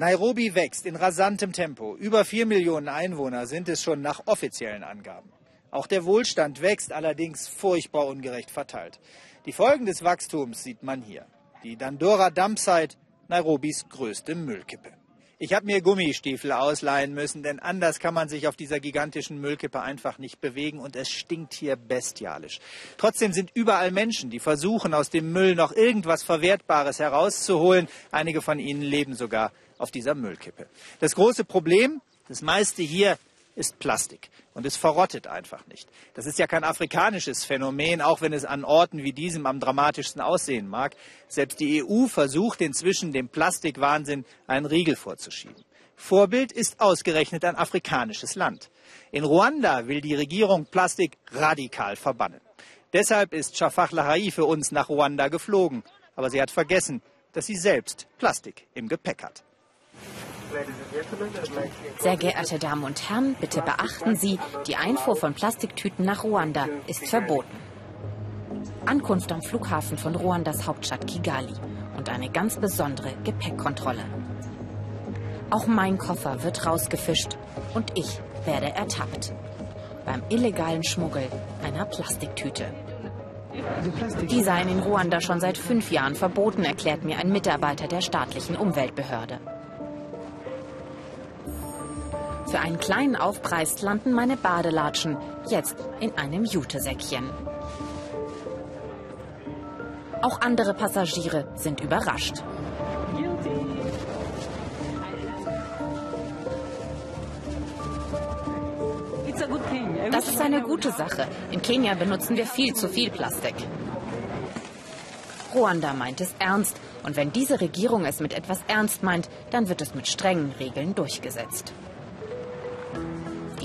Nairobi wächst in rasantem Tempo. Über vier Millionen Einwohner sind es schon nach offiziellen Angaben. Auch der Wohlstand wächst allerdings furchtbar ungerecht verteilt. Die Folgen des Wachstums sieht man hier. Die Dandora Dumpsite, Nairobis größte Müllkippe. Ich habe mir Gummistiefel ausleihen müssen, denn anders kann man sich auf dieser gigantischen Müllkippe einfach nicht bewegen und es stinkt hier bestialisch. Trotzdem sind überall Menschen, die versuchen, aus dem Müll noch irgendwas Verwertbares herauszuholen. Einige von ihnen leben sogar auf dieser Müllkippe. Das große Problem, das meiste hier ist Plastik und es verrottet einfach nicht. Das ist ja kein afrikanisches Phänomen, auch wenn es an Orten wie diesem am dramatischsten aussehen mag. Selbst die EU versucht inzwischen dem Plastikwahnsinn einen Riegel vorzuschieben. Vorbild ist ausgerechnet ein afrikanisches Land. In Ruanda will die Regierung Plastik radikal verbannen. Deshalb ist Shafak Lahai für uns nach Ruanda geflogen. Aber sie hat vergessen, dass sie selbst Plastik im Gepäck hat. Sehr geehrte Damen und Herren, bitte beachten Sie, die Einfuhr von Plastiktüten nach Ruanda ist verboten. Ankunft am Flughafen von Ruandas Hauptstadt Kigali und eine ganz besondere Gepäckkontrolle. Auch mein Koffer wird rausgefischt und ich werde ertappt. Beim illegalen Schmuggel einer Plastiktüte. Die seien in Ruanda schon seit fünf Jahren verboten, erklärt mir ein Mitarbeiter der staatlichen Umweltbehörde. Für einen kleinen Aufpreis landen meine Badelatschen jetzt in einem Jutesäckchen. Auch andere Passagiere sind überrascht. Das ist eine gute Sache. In Kenia benutzen wir viel zu viel Plastik. Ruanda meint es ernst. Und wenn diese Regierung es mit etwas ernst meint, dann wird es mit strengen Regeln durchgesetzt.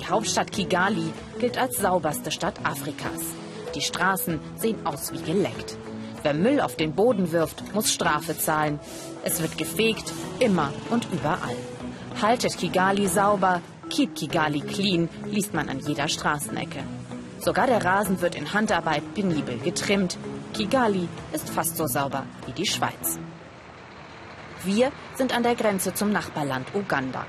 Die Hauptstadt Kigali gilt als sauberste Stadt Afrikas. Die Straßen sehen aus wie geleckt. Wer Müll auf den Boden wirft, muss Strafe zahlen. Es wird gefegt, immer und überall. Haltet Kigali sauber, keep Kigali clean, liest man an jeder Straßenecke. Sogar der Rasen wird in Handarbeit penibel getrimmt. Kigali ist fast so sauber wie die Schweiz. Wir sind an der Grenze zum Nachbarland Uganda.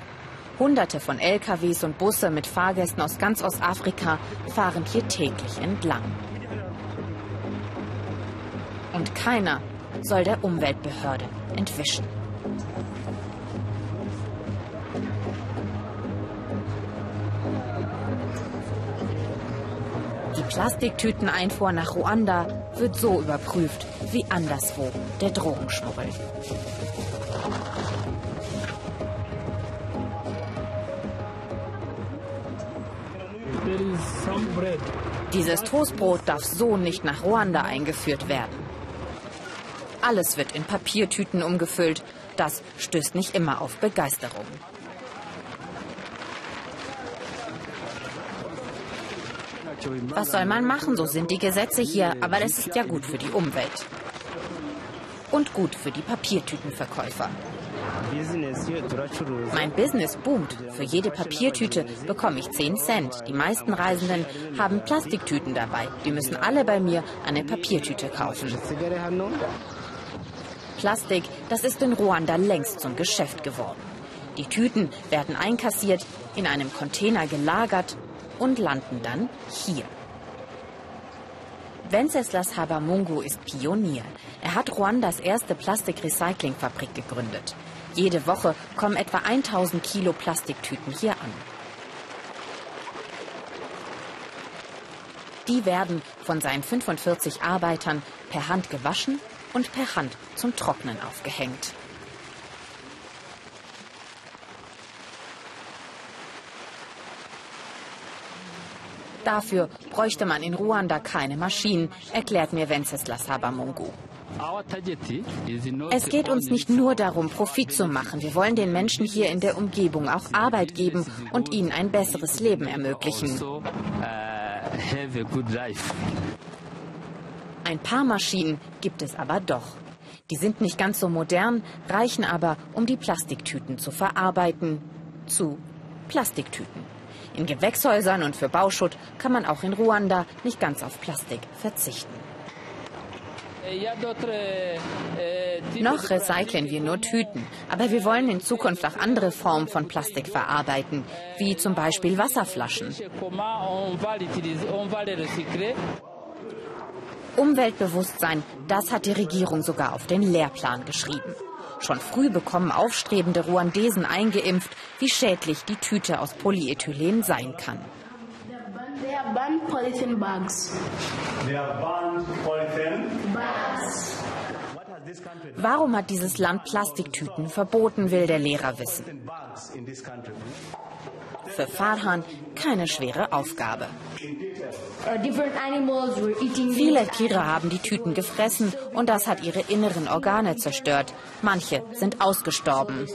Hunderte von LKWs und Busse mit Fahrgästen aus ganz Ostafrika fahren hier täglich entlang. Und keiner soll der Umweltbehörde entwischen. Die Plastiktüteneinfuhr nach Ruanda wird so überprüft wie anderswo der Drogenschmuggel. Dieses Toastbrot darf so nicht nach Ruanda eingeführt werden. Alles wird in Papiertüten umgefüllt. Das stößt nicht immer auf Begeisterung. Was soll man machen? So sind die Gesetze hier. Aber es ist ja gut für die Umwelt. Und gut für die Papiertütenverkäufer. Mein Business boomt. Für jede Papiertüte bekomme ich 10 Cent. Die meisten Reisenden haben Plastiktüten dabei. Die müssen alle bei mir eine Papiertüte kaufen. Plastik, das ist in Ruanda längst zum Geschäft geworden. Die Tüten werden einkassiert, in einem Container gelagert und landen dann hier. Wenceslas Habamungu ist Pionier. Er hat Ruandas erste Plastikrecyclingfabrik gegründet. Jede Woche kommen etwa 1000 Kilo Plastiktüten hier an. Die werden von seinen 45 Arbeitern per Hand gewaschen und per Hand zum Trocknen aufgehängt. Dafür bräuchte man in Ruanda keine Maschinen, erklärt mir Wenceslas Habamungu. Es geht uns nicht nur darum, Profit zu machen. Wir wollen den Menschen hier in der Umgebung auch Arbeit geben und ihnen ein besseres Leben ermöglichen. Ein paar Maschinen gibt es aber doch. Die sind nicht ganz so modern, reichen aber, um die Plastiktüten zu verarbeiten. Zu Plastiktüten. In Gewächshäusern und für Bauschutt kann man auch in Ruanda nicht ganz auf Plastik verzichten. Noch recyceln wir nur Tüten, aber wir wollen in Zukunft auch andere Formen von Plastik verarbeiten, wie zum Beispiel Wasserflaschen. Umweltbewusstsein, das hat die Regierung sogar auf den Lehrplan geschrieben. Schon früh bekommen aufstrebende Ruandesen eingeimpft, wie schädlich die Tüte aus Polyethylen sein kann. Warum hat dieses Land Plastiktüten verboten, will der Lehrer wissen. Für Farhan keine schwere Aufgabe. Viele Tiere haben die Tüten gefressen und das hat ihre inneren Organe zerstört. Manche sind ausgestorben.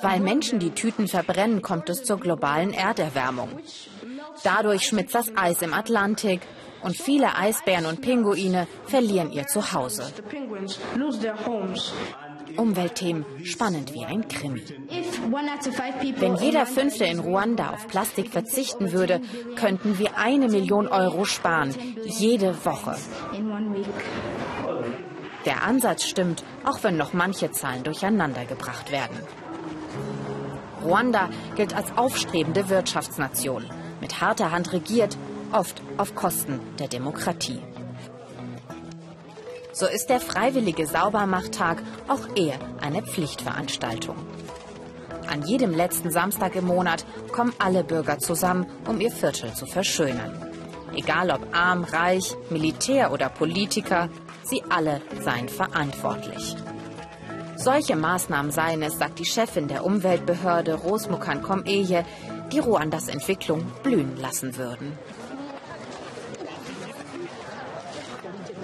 Weil Menschen die Tüten verbrennen, kommt es zur globalen Erderwärmung. Dadurch schmilzt das Eis im Atlantik und viele Eisbären und Pinguine verlieren ihr Zuhause. Umweltthemen spannend wie ein Krimi. Wenn jeder Fünfte in Ruanda auf Plastik verzichten würde, könnten wir eine Million Euro sparen, jede Woche. Der Ansatz stimmt, auch wenn noch manche Zahlen durcheinandergebracht werden. Ruanda gilt als aufstrebende Wirtschaftsnation, mit harter Hand regiert, oft auf Kosten der Demokratie. So ist der freiwillige Saubermachttag auch eher eine Pflichtveranstaltung. An jedem letzten Samstag im Monat kommen alle Bürger zusammen, um ihr Viertel zu verschönern. Egal ob arm, reich, Militär oder Politiker, sie alle seien verantwortlich. Solche Maßnahmen seien es, sagt die Chefin der Umweltbehörde Rosmukan Komeye, die Ruandas Entwicklung blühen lassen würden.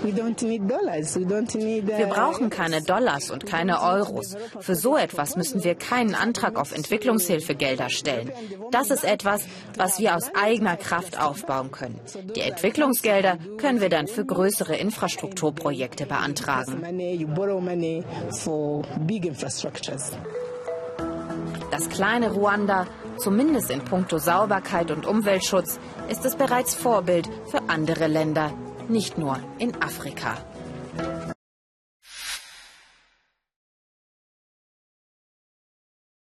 Wir brauchen keine Dollars und keine Euros. Für so etwas müssen wir keinen Antrag auf Entwicklungshilfegelder stellen. Das ist etwas, was wir aus eigener Kraft aufbauen können. Die Entwicklungsgelder können wir dann für größere Infrastrukturprojekte beantragen. Das kleine Ruanda, zumindest in puncto Sauberkeit und Umweltschutz, ist es bereits Vorbild für andere Länder nicht nur in Afrika.